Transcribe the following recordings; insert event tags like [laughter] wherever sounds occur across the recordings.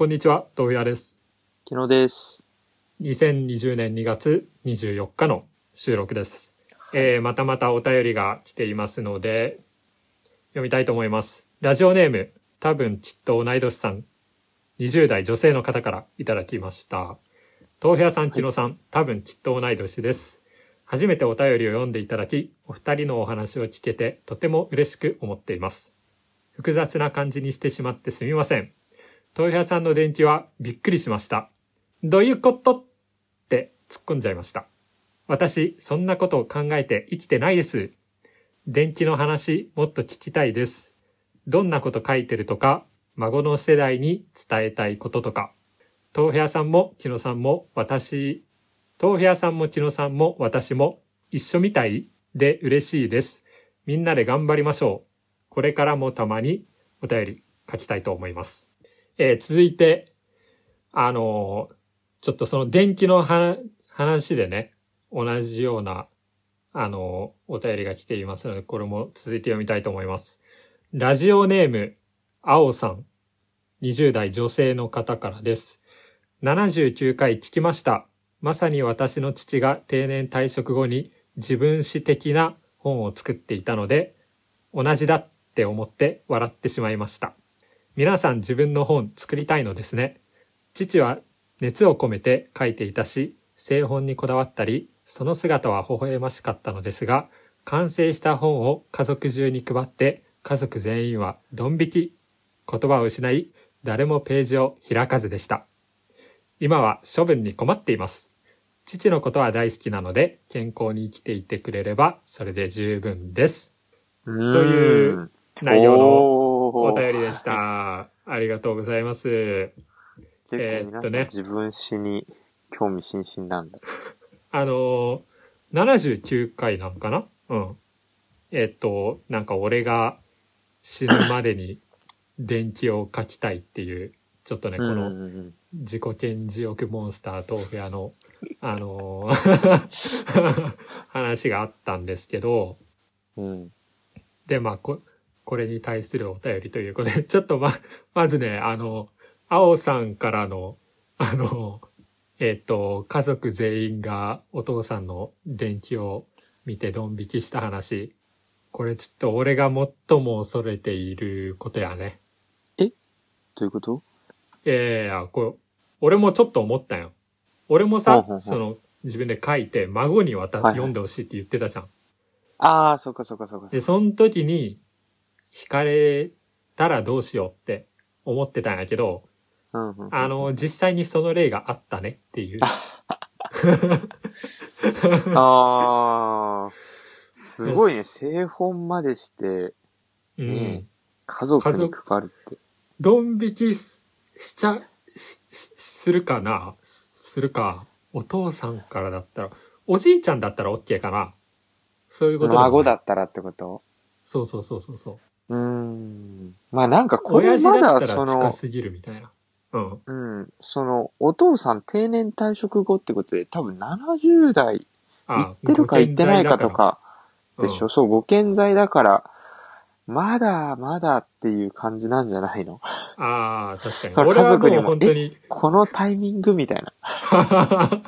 こんにちは、豆腐屋です。昨日です。2020年2月24日の収録です。えーまたまたお便りが来ていますので、読みたいと思います。ラジオネーム、多分きっと同い年さん、20代女性の方からいただきました。豆腐屋さん、木野さん、多分きっと同い年です。初めてお便りを読んでいただき、お二人のお話を聞けてとても嬉しく思っています。複雑な感じにしてしまってすみません。豆腐屋さんの電気はびっくりしました。どういうこと？って突っ込んじゃいました。私、そんなことを考えて生きてないです。電気の話、もっと聞きたいです。どんなこと書いてるとか、孫の世代に伝えたいこととか。豆腐屋さんも木野さんも私、豆腐屋さんも木野さんも私も一緒みたいで嬉しいです。みんなで頑張りましょう。これからもたまにお便り書きたいと思います。えー続いて、あのーちょっとその電気の話でね、同じような、あのーお便りが来ていますので、これも続いて読みたいと思います。ラジオネーム、青さん、20代女性の方からです。79回聞きました。まさに私の父が定年退職後に自分史的な本を作っていたので、同じだって思って笑ってしまいました。皆さん自分の本作りたいのですね。父は熱を込めて書いていたし、製本にこだわったり、その姿は微笑ましかったのですが、完成した本を家族中に配って、家族全員はドン引き。言葉を失い、誰もページを開かずでした。今は処分に困っています。父のことは大好きなので、健康に生きていてくれれば、それで十分です。とという内容のおお便りでし。た。ありがとうございます。えっとね自分史に興味津々なんだ。[laughs] あのー、79回なのかな？うん。えっと、なんか俺が死ぬまでに電気を書きたいっていう、ちょっとね、こうんのうん自己顕示欲モンスター豆腐屋の、あのー [laughs] 話があったんですけど、うんうん。で、まあ、こ、これに対するお便りということで、[laughs] ちょっとま、まずね、あの、青さんからの、あの、えっ、と、家族全員がお父さんの電気を見てドン引きした話。これちょっと俺が最も恐れていることやね。どういうこと？いやいやこう、俺もちょっと思ったよ。俺もさその、自分で書いて、孫に渡、はいはい読んでほしいって言ってたじゃん。ああ、そっかそっかそっかそで。その時に、惹かれたらどうしようって思ってたんやけど、うんうんうんあの、実際にその例があったねっていう。ああ、すごいね。製本までして、うねん。家族に配るって。ドン引きししちゃ、するかな？すするか。お父さんからだったら、おじいちゃんだったら OK かな？そういうこと孫だったらってこと？そうそうそうそうそう。うーん。まあなんかこれまだその近、すぎるみたいな。うん。うん、その、お父さん定年退職後ってことで多分70代行あってるか行ってないかと。かでしょ、うんそう、ご健在だから、まだまだっていう感じなんじゃないの？ああ、確かに。そう俺はもう家族にも本当に、このタイミングみたいな。[laughs]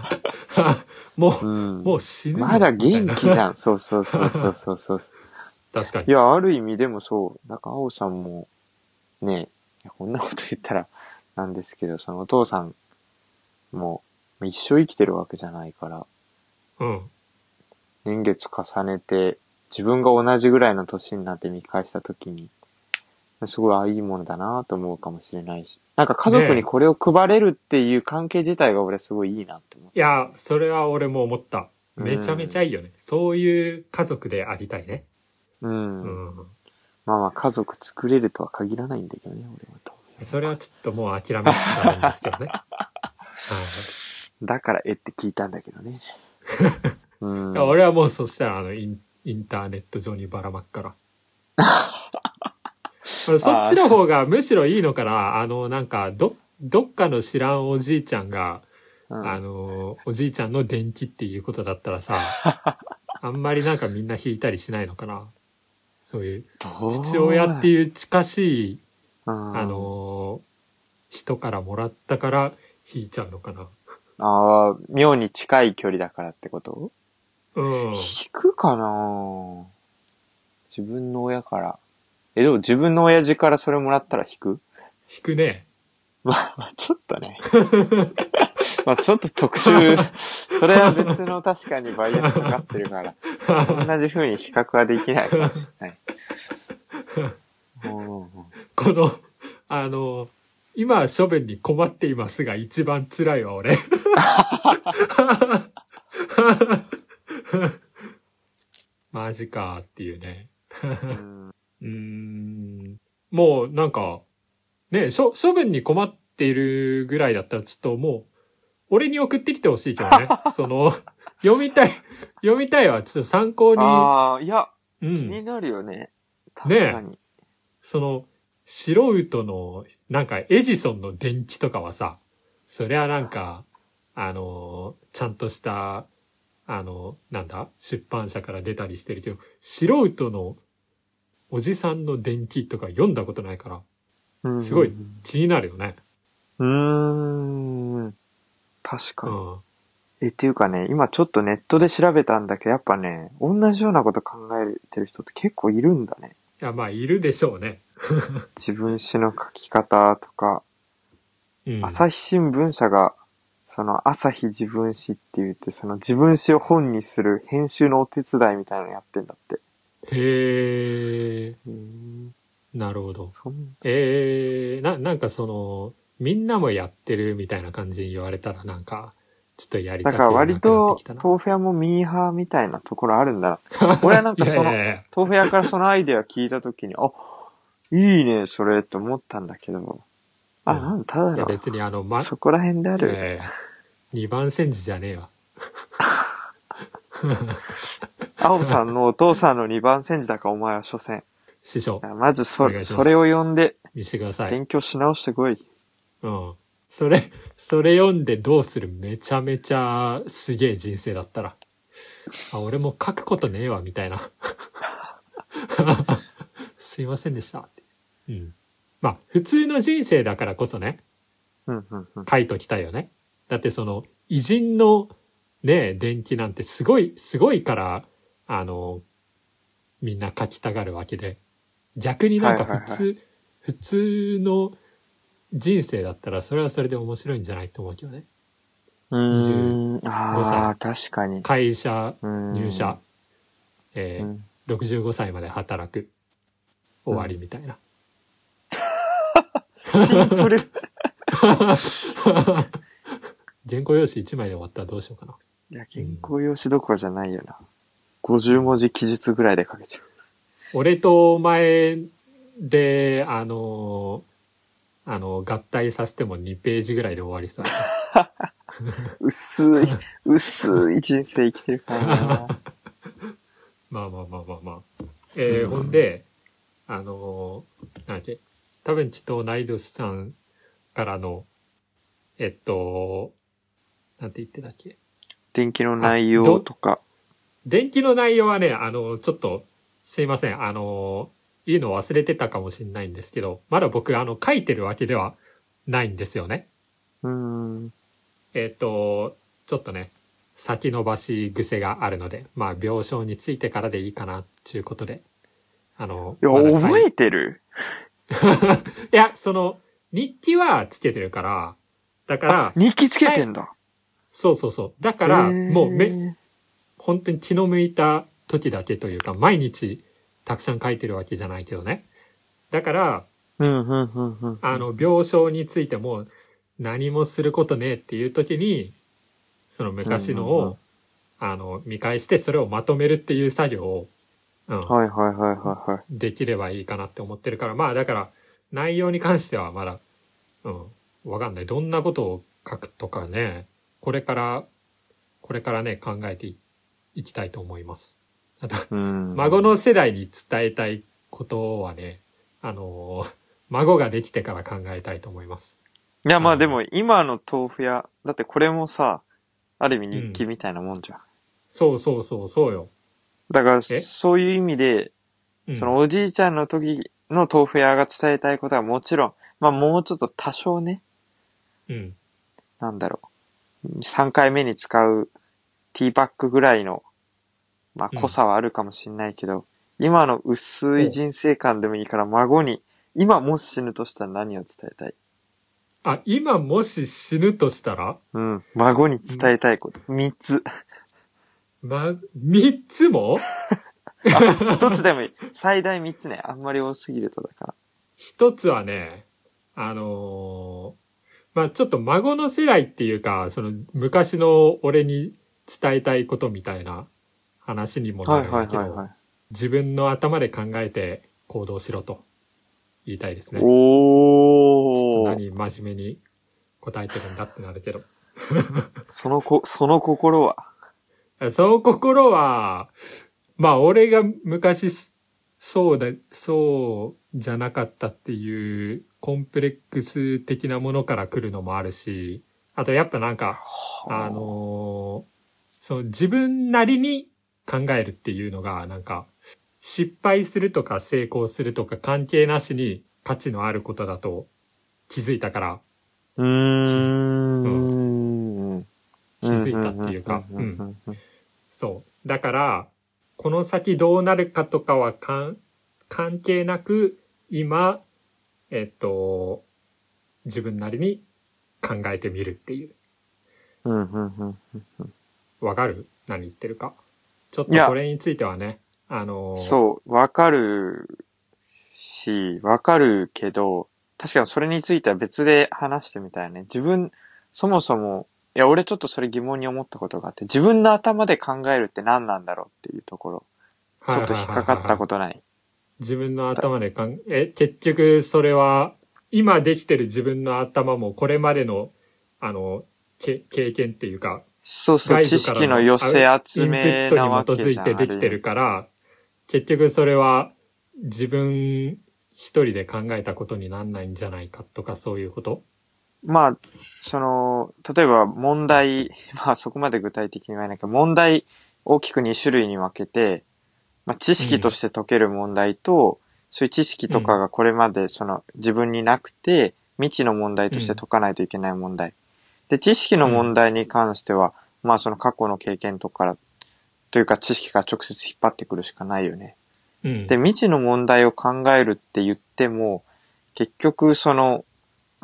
もう、うん。もう死ぬのまだ元み気じゃん。そうそうそうそうそうそう。確かに。いや、ある意味でもそう。なんか、青さんも、ね、いやこんなこと言ったらなんですけど、そのお父さんも、まあ一生生きてるわけじゃないから、うん。年月重ねて、自分が同じぐらいの年になって見返したときに、すごい、あ、いいものだなと思うかもしれないし。なんか家族にこれを配れるっていう関係自体が俺すごいいいなって思いや、それは俺も思った。めちゃめちゃいいよね。そういう家族でありたいね。う。うん。うん。まあまあ家族作れるとは限らないんだけどね、俺はと。それはちょっともう諦めつつあるんですけどね。はいだから、えって聞いたんだけどね。[laughs] うん。俺はもうそしたらあのインインターネット上にばらまくから。そっちの方がむしろいいのかなあのなんかどどっかの知らんおじいちゃんが、うんあのおじいちゃんの電気っていうことだったらさ [laughs] あんまりなんかみんな引いたりしないのかなそういう父親ってう、いう近しいうんあ、の人からもらったから引いちゃうのかな。ああ、妙に近い距離だからってこと？うん。引くかな？自分の親から。え、でも自分の親父からそれもらったら引く？引くね。まあ、まあ、ちょっとね。[laughs] まあ、ちょっと特殊。[laughs] それは別の確かにバイアスかかってるから、同じ風に比較はできないかもしれない。うんこの、あの、今は処分に困っていますが一番辛いわ、俺。[laughs] マジかっていうね。うん。もうなんか、ね、処処分に困っているぐらいだったらちょっともう、俺に送ってきてほしいけどね。[laughs] その、読みたい、読みたいはちょっと参考に、ああ、いや、う気にん。なるよね。確ねかに。その、素人の、なんかエジソンの電気とかはさ、そりゃなんか、あの、ちゃんとした、あの、なんだ出版社から出たりしてるけど、素人のおじさんの電気とか読んだことないから、すごいうん気になるよね。うーん。確かに。うん。え、っていうかね、今ちょっとネットで調べたんだけど、やっぱね、同じようなこと考えてる人って結構いるんだね。いや、まあ、いるでしょうね。[laughs] 自分詩の書き方とか、うん。朝日新聞社が、その朝日自分詩って言って、その自分詩を本にする編集のお手伝いみたいなのやってんだって。へえ、うん。なるほど。そんえー、な、なんかその、みんなもやってるみたいな感じに言われたらなんか、ちょっとやりたくなだから割と。豆腐屋もミーハーみたいなところあるんだな。[laughs] 俺はなんかそのいやいやいや豆腐屋からそのアイデア聞いたときに、あ、いいね、それって思ったんだけど、あ、うんなんだ、ただいやの、別にあの、ま、そこら辺である。えー、二番煎じじゃねえわ。[laughs] 青さんのお父さんの二番煎じだかお前は所詮。師匠、まずそそれを読んで見せてください。勉強し直してこい。うん。それ、それ読んでどうするめちゃめちゃすげえ人生だったら。あ、俺も書くことねえわ、みたいな。[laughs] すいませんでした。うん。まあ、普通の人生だからこそね、うんうんうん。書いときたいよね。だってその、偉人のね、伝記なんてすごい、すごいから、あの、みんな書きたがるわけで。逆になんかはいはい普通、普通の人生だったらそれはそれで面白いんじゃないと思うけどね。うーん。ああ、確かに。会社、うん入社、えーうん65歳まで働く、終わりみたいな。シンプル。原稿用紙1枚で終わったらどうしようかな。いや、原稿用紙どころじゃないよな。50文字記述ぐらいで書けちゃう。俺とお前で、あのあの、合体させても2ページぐらいで終わりそう。[laughs] 薄い、薄い人生生きてるからな。[laughs] まあまあまあまあまあ。えーほんで、あのーなんだっけ、多分きっと同い年さんからの、えっと、なんて言ってたっけ？電気の内容とか。電気の内容はね、あの、ちょっと、すいません、あの、言うの忘れてたかもしれないんですけど、まだ僕、あの、書いてるわけではないんですよね。うーん。えっ、と、ちょっとね、先延ばし癖があるので、まあ、病床についてからでいいかな、っていうことで。あの、いや、ま覚えてる？[laughs] いや、その、日記はつけてるから、だから、日記つけてんだ。そうそうそう。だから、もうめ、本当に気の向いた時だけというか、毎日たくさん書いてるわけじゃないけどね。だから。あの、病床についても何もすることねえっていう時に、その昔のを、あの、見返してそれをまとめるっていう作業を、うん、はいはいはいはいはい。できればいいかなって思ってるから、まあだから、内容に関してはまだ、うん、わかんない。どんなことを書くとかね、これから、これからね、考えていいきたいと思います。あん。孫の世代に伝えたいことはね、あのー孫ができてから考えたいと思います。いや、まうんあでも今の豆腐屋、だってこれもさ、ある意味日記みたいなもんじゃん。そうそうそう、そうよ。だから、え？そういう意味で、うんそのおじいちゃんの時の豆腐屋が伝えたいことはもちろん、まあもうちょっと多少ね、うん。なんだろう。3回目に使うティーバッグぐらいの、まあうん濃さはあるかもしんないけど、今の薄い人生観でもいいから孫に、今もし死ぬとしたら何を伝えたい？あ、今もし死ぬとしたら、うん。孫に伝えたいこと。3つ。ま、三つも？1つでもいい。最大3つね。あんまり多すぎるとだから。一つはね、あのーまあちょっと孫の世代っていうか、その昔の俺に伝えたいことみたいな話にもなはいるんだけど。自分の頭で考えて行動しろと言いたいですね。ちょっ。と何真面目に答えてるんだってなるけど。[laughs] そのこ、その心は？その心は、まあ俺が昔そうだ、そうじゃなかったっていうコンプレックス的なものから来るのもあるし、あとやっぱなんか、あのーその自分なりに考えるっていうのがなんか、失敗するとか成功するとか関係なしに価値のあることだと気づいたから、うーん。気づいたっていうかんうんそう。だから、この先どうなるかとかは関係なく、今、えっと、自分なりに考えてみるっていう。わかる？何言ってるか？ちょっとこれについてはね、あのーそう、わかるし、わかるけど、確かにそれについては別で話してみたいね。自分、そもそも、いや、俺ちょっとそれ疑問に思ったことがあって、自分の頭で考えるって何なんだろうっていうところ、ちょっと引っかかったことない。自分の頭でかん、え、結局それは、今できてる自分の頭もこれまでの、あの、け経験っていうか、そうそう、外知識の寄せ集インプットに基づい。てできてるから、結局それは自分一人で考えたことになんないんじゃないかとかそういうこと？まあ、その、例えば問題、まあそこまで具体的に言わないけど、問題大きく2種類に分けて、まあ知識として解ける問題と、そういう知識とかがこれまでその自分になくて、未知の問題として解かないといけない問題。で、知識の問題に関しては、まあその過去の経験とかから、というか知識から直接引っ張ってくるしかないよね。うん。で、未知の問題を考えるって言っても、結局その、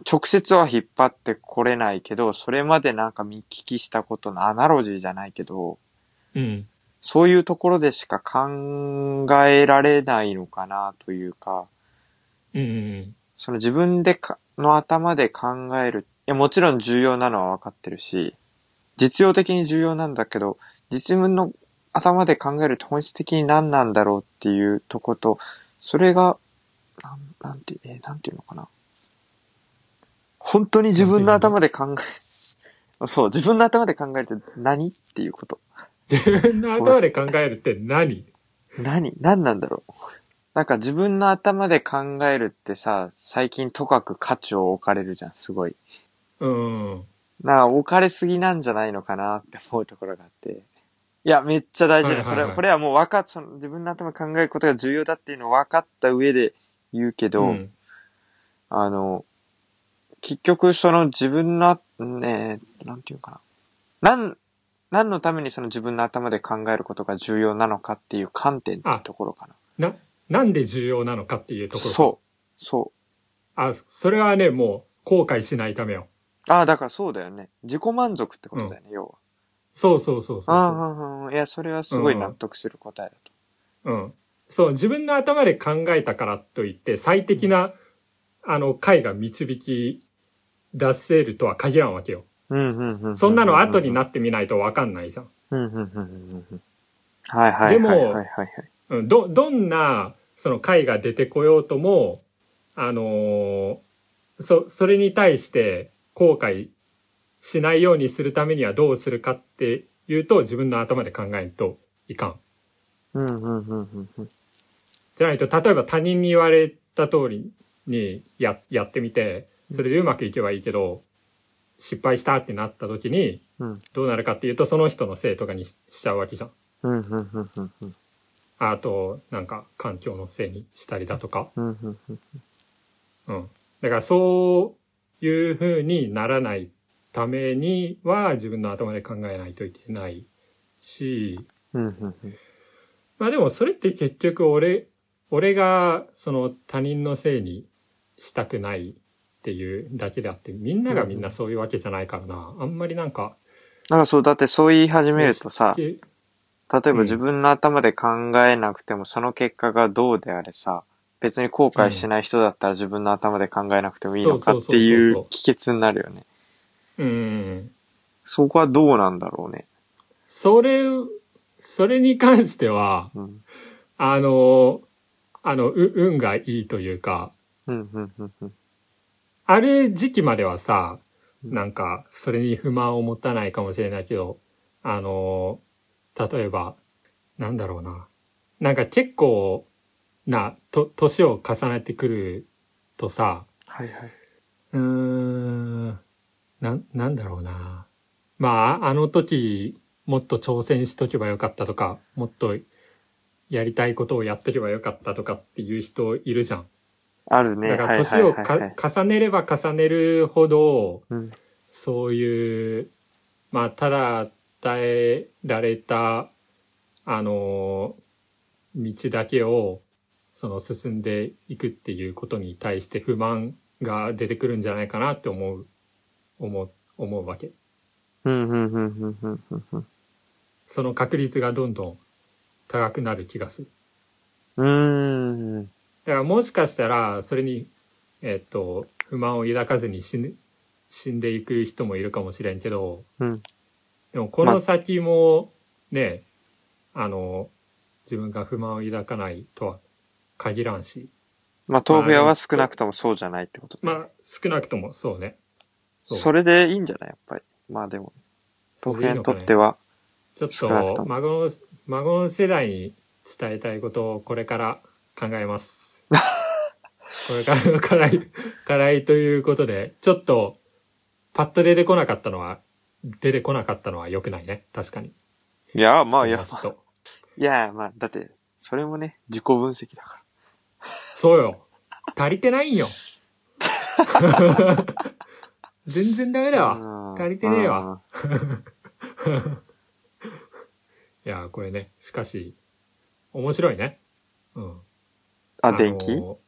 直接は引っ張ってこれないけど、それまでなんか見聞きしたことのアナロジーじゃないけど、うん。そういうところでしか考えられないのかなというか、うんうんその自分でか、の頭で考える。いや、もちろん重要なのは分かってるし、実用的に重要なんだけど、自分の頭で考えると本質的に何なんだろうっていうとこと、それが、なんなんて、えーなんていうのかな。本当に自分の頭で考え、そう、自分の頭で考えるって何っていうこと。自分の頭で考えるって何？何？何なんだろうなんか自分の頭で考えるってさ、最近とかく価値を置かれるじゃん、すごい。うん。な置かれすぎなんじゃないのかなって思うところがあって。いや、めっちゃ大事だそれは、これはもう分かっ、その自分の頭で考えることが重要だっていうのを分かった上で言うけど、うん。あの、結局その自分の、ね、なんていうかな。なん、何のためにその自分の頭で考えることが重要なのかっていう観点ってところかな。な、なんで重要なのかっていうところ。そう。そう。あ、それはね、もう後悔しないためよ。ああ、だからそうだよね。自己満足ってことだよね、要は。そうそうそうそうああ、いや、それはすごい納得する答えだと。うん。そう、自分の頭で考えたからといって、最適な、あの、回が導き出せるとは限らんわけよ。うんうんうんうん。そんなの後にななってみないとわかんないじゃん。うんうんうんうんうん。はいはいでもはいはいはいはい。うん、ど、どんな、その回が出てこようとも、あのーそ、それに対して後悔しないようにするためにはどうするかっていうと、自分の頭で考えんといかん。うんうんうんうんうん。じゃないと、例えば他人に言われた通りにや、やってみて、それでうまくいけばいいけど、失敗したってなった時に、うんどうなるかっていうと、その人のせいとかにししちゃうわけじゃん。うんうんうんうんうん。あと、なんか、環境のせいにしたりだとか。うん。だからそういう風にならないためには自分の頭で考えないといけないし。まあでもそれって結局俺、俺がその他人のせいにしたくないっていうだけであって、みんながみんなそういうわけじゃないからな。あんまりなんか、なんかそう、だってそう言い始めるとさ、例えば自分の頭で考えなくてもその結果がどうであれさ、別に後悔しない人だったら自分の頭で考えなくてもいいのかっていそう帰結になるよね。けうん。そこはどうなんだろうね。それ、それに関しては、うん。あの、あの、う運がいいというか、うん、うん、うん、うん。ある時期まではさ、うんなんか、それに不満を持たないかもしれないけど、あの、例えば、なんだろうな。なんか結構な、と、年を重ねてくるとさ、はいはい。うーん、なん、なんだろうな。まあ、あの時、もっと挑戦しとけばよかったとか、もっとやりたいことをやっとけばよかったとかっていう人いるじゃん。あるね。だからはい年を重ねれば重ねるほど、うん。そういう、まあ、ただ伝えられた、あの、道だけを、その進んでいくっていうことに対して不満が出てくるんじゃないかなって思う、思う、思うわけ。その確率がどんどん高くなる気がする。うーん。だからもしかしたら、それに、えっと、不満を抱かずに死ぬ、死んでいく人もいるかもしれんけど、うん。でもこの先もね、あの、自分が不満を抱かないとは限らんし、まあ、豆腐屋は少なくともそうじゃないってことまあ少なくともそうね。そう。それでいいんじゃない？やっぱり。まあでも、そ豆腐屋にとっては、ちょっと、孫の、孫の世代に伝えたいことをこれから考えます。[laughs] これからの課題、課題ということで、ちょっと、パッと出てこなかったのは、出てこなかったのは良くないね。確かに。いや、まあ、いや、ちょっといや、まあ、だって、それもね、自己分析だかそうよ。足りてないんよ。全然ダメだら。わ。うん足りてねえわ。[laughs] いや、これね、しかし、面白いね。うん。あ、電気？の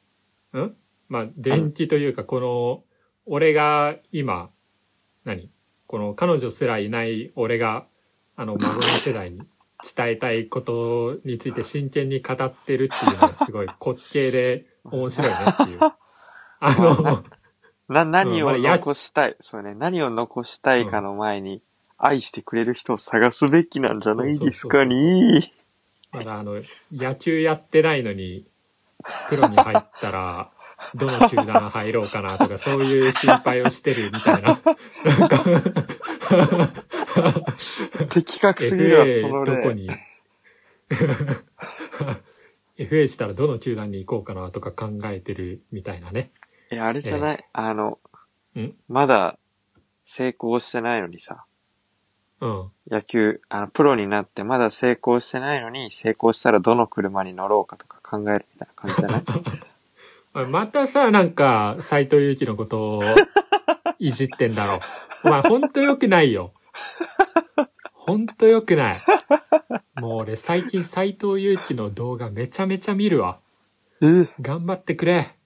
うん？まあ、電気というか、この、俺が今、何？この彼女すらいない俺が、あの、孫の世代に伝えたいことについて真剣に語ってるっていうのがすごい滑稽で面白いねっていう。[laughs] あの、な、何を残したい、そうね、何を残したいかの前に、愛してくれる人を探すべきなんじゃないですかね。まだあの、野球やってないのに、プロに入ったら、どの球団入ろうかなとか、そういう心配をしてるみたいな。なんか、[laughs] 的確すぎるわ、そ FA の例。どこに、[laughs] FA したらどの球団に行こうかなとか考えてるみたいなね。いや、あれじゃない、あのん、まだ成功してないのにさ、うん。野球、あの、プロになってまだ成功してないのに、成功したらどの車に乗ろうかとか考えるみたいな感じじゃない？[laughs] またさ、なんか、斎藤佑樹のことをいじってんだろう。お前ほんと良くないよ。[laughs] ほんと良くない。もう俺最近斎藤佑樹の動画めちゃめちゃ見るわ。え？頑張ってくれ。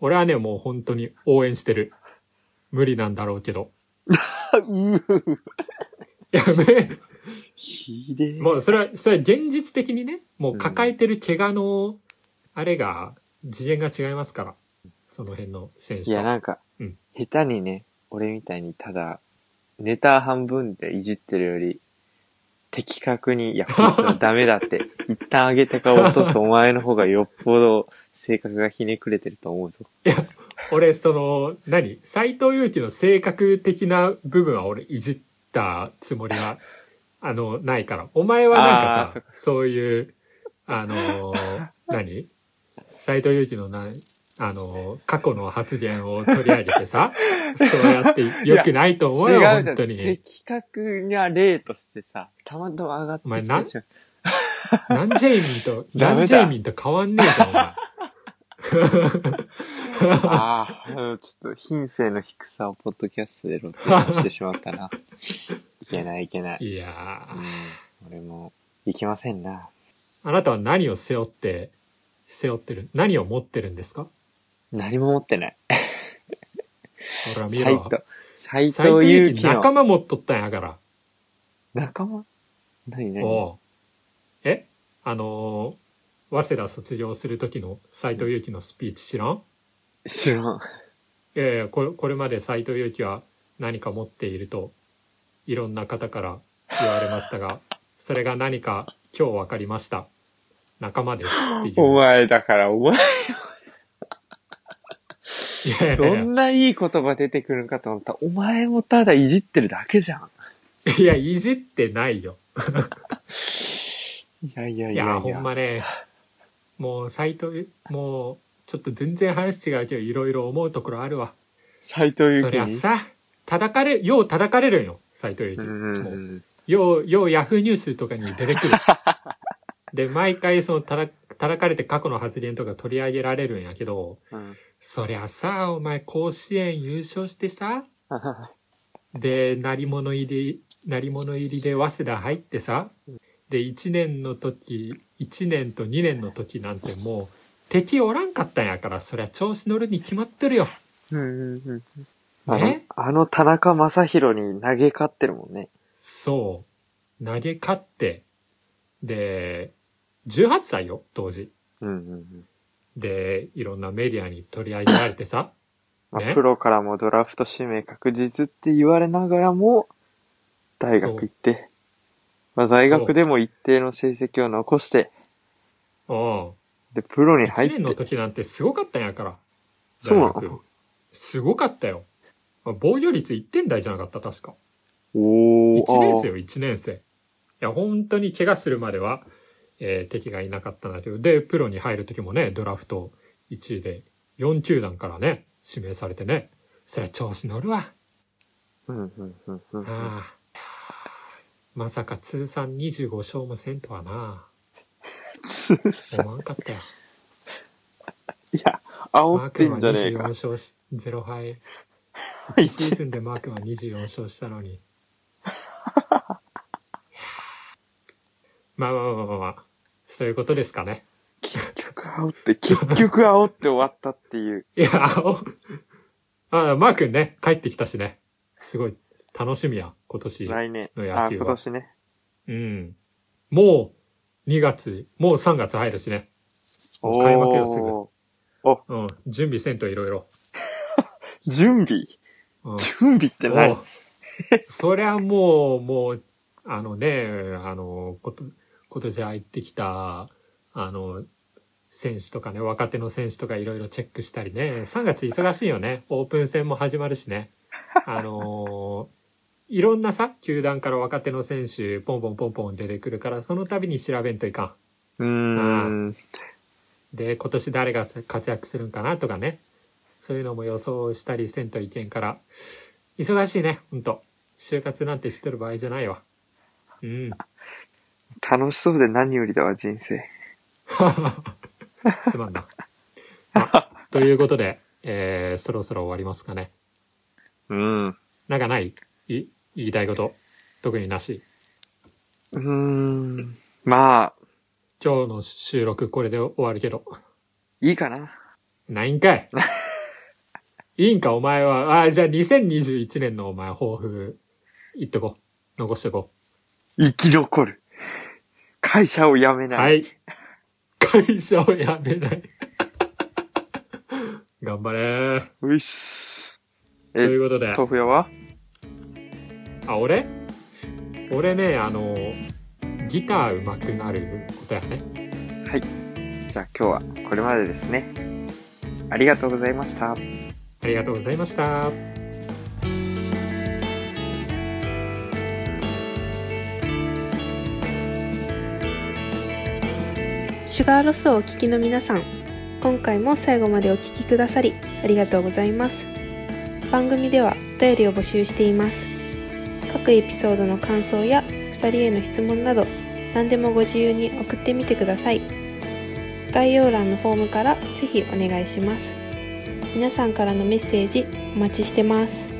俺はね、もう本当に応援してる。無理なんだろうけど。[laughs] うやべえ。ひでえ。もうそれは、それは現実的にね、もう抱えてる怪我の、あれが、次元が違いますから。その辺の選手と。いや、なんか、うん下手にね、俺みたいにただ、ネタ半分でいじってるより、的確に、いや、こいつはダメだって、[laughs] 一旦上げてから落とすお前の方がよっぽど性格がひねくれてると思うぞ。俺、その、何？斎藤佑樹の性格的な部分は俺いじったつもりは、[laughs] あの、ないから。お前はなんかさそういう、あのー、何？斎藤佑樹のな、あのー、過去の発言を取り上げてさ、[laughs] そうやって良くないと思うよ。本当に。的確な例としてさ、たまたま上がってお前なん。ナンジェイミンと、[laughs] ダメだナンジェイミンと変わんねえじゃん、お前。[laughs] ああ、うんちょっと品性の低さをポッドキャストで露呈してしまったな。いけないいけない。いやーうん。俺も、いけませんな。あなたは何を背負って、背負ってる、何を持ってるんですか？何も持ってない。ほら見ろ。斎藤、斎斎藤祐樹の。仲間持っとったんやから。仲間？何何？おう。え？あのー、早稲田卒業する時の斎藤佑樹のスピーチ知らん？知らん。いやいやこれこれまで斎藤佑樹は何か持っているといろんな方から言われましたがそれが何か今日分かりました。仲間ですっていう。[laughs] お前だから、お前、[laughs] どんないい言葉出てくるんかと思ったら、お前もただいじってるだけじゃん。いやいじってないよいやいやいいややいや。ほんまねもう斎藤もうちょっと全然話違うけどいろいろ思うところあるわ斎藤祐そり。ゃさ叩かれよう叩かれるんよ斎藤佑樹うんうんいつもうん。よう、ようヤフーニュースとかに出てくる。[laughs] で、毎回そのたら、叩かれて過去の発言とか取り上げられるんやけど、うんそりゃさ、お前甲子園優勝してさ、で、鳴り物入り、鳴り物入りで早稲田入ってさ、で、1年の時、1年と2年の時なんてもう、敵おらんかったんやから、そりゃ調子乗るに決まっとるよ。うんうんうんあのね、あの田中将大に投げ勝ってるもんね。そう。投げ勝って、で、18歳よ、当時。うんうんうん。で、いろんなメディアに取り上げられてさ、まあ、ねプロからもドラフト指名確実って言われながらも、大学行って、まあ大学でも一定の成績を残して、うん。で、プロに1入って、年の時なんてすごかったんやから。そうなの？すごかったよ。まあ防御率1点台じゃなかった、確か。おー、1年生よ、1年生。いや、本当に怪我するまでは、えー敵がいなかったんだけど、で、プロに入る時もね、ドラフト1位で、4球団からね、指名されてね、そりゃ調子乗るわ。うんうんうんうん。ああ。まさか通算25勝もせんとはな。通算思わんかったよ。いや、マ煽ーって24んじゃねえか。勝し、0敗。[laughs] 1シーズンでマー君は24勝したのに。まあまあまあまあまあ、そういうことですかね。結局煽って、結局煽って終わったっていう。いや、ああ、マー君ね、帰ってきたしね。すごい楽しみや、今年。来年。あ、の野球は今年ね。うん。もう2月、もう3月入るしね。開幕よすぐ。おーうん。準備せんといろいろ。[laughs] 準備？うん。準備って何？おそりゃもう、もう、あのね、あの、こと、今年入ってきた、あの、選手とかね、若手の選手とかいろいろチェックしたりね、3月忙しいよね。オープン戦も始まるしね。あの [laughs] いろんなさ、球団から若手の選手、ポンポンポンポン出てくるから、その度に調べんといかん。うーん。で、今年誰が活躍するんかなとかね。そういうのも予想したりせんといけんから。忙しいね、ほんと。就活なんてしてる場合じゃないわ。うん。楽しそうで何よりだわ、人生。[laughs] すまんな。あということで、えー、そろそろ終わりますかね。うん。なんかない？い言いたいこと？特になし？うーん。まあ、今日の収録これで終わるけど。いいかな。ないんかい？[laughs] いいんかお前は。あ、じゃあ2021年のお前抱負、言っとこう。残しとこ生き残る。会社を辞めう。ない。はい。会社を辞めない。[laughs] 頑張れういっす。ということで。豆腐屋は？あ、俺？俺ね、あの、ギター上手くなることやね。じゃあ今日はこれまでですね。ありがとうございました。ありがとうございました。シュガーロスをお聞きの皆さん今回も最後までお聞きくださりありがとうございます。番組ではお便りを募集しています。各エピソードの感想や2人への質問など何でもご自由に送ってみてください。概要欄のフォームからぜひお願いします。皆さんからのメッセージお待ちしてます。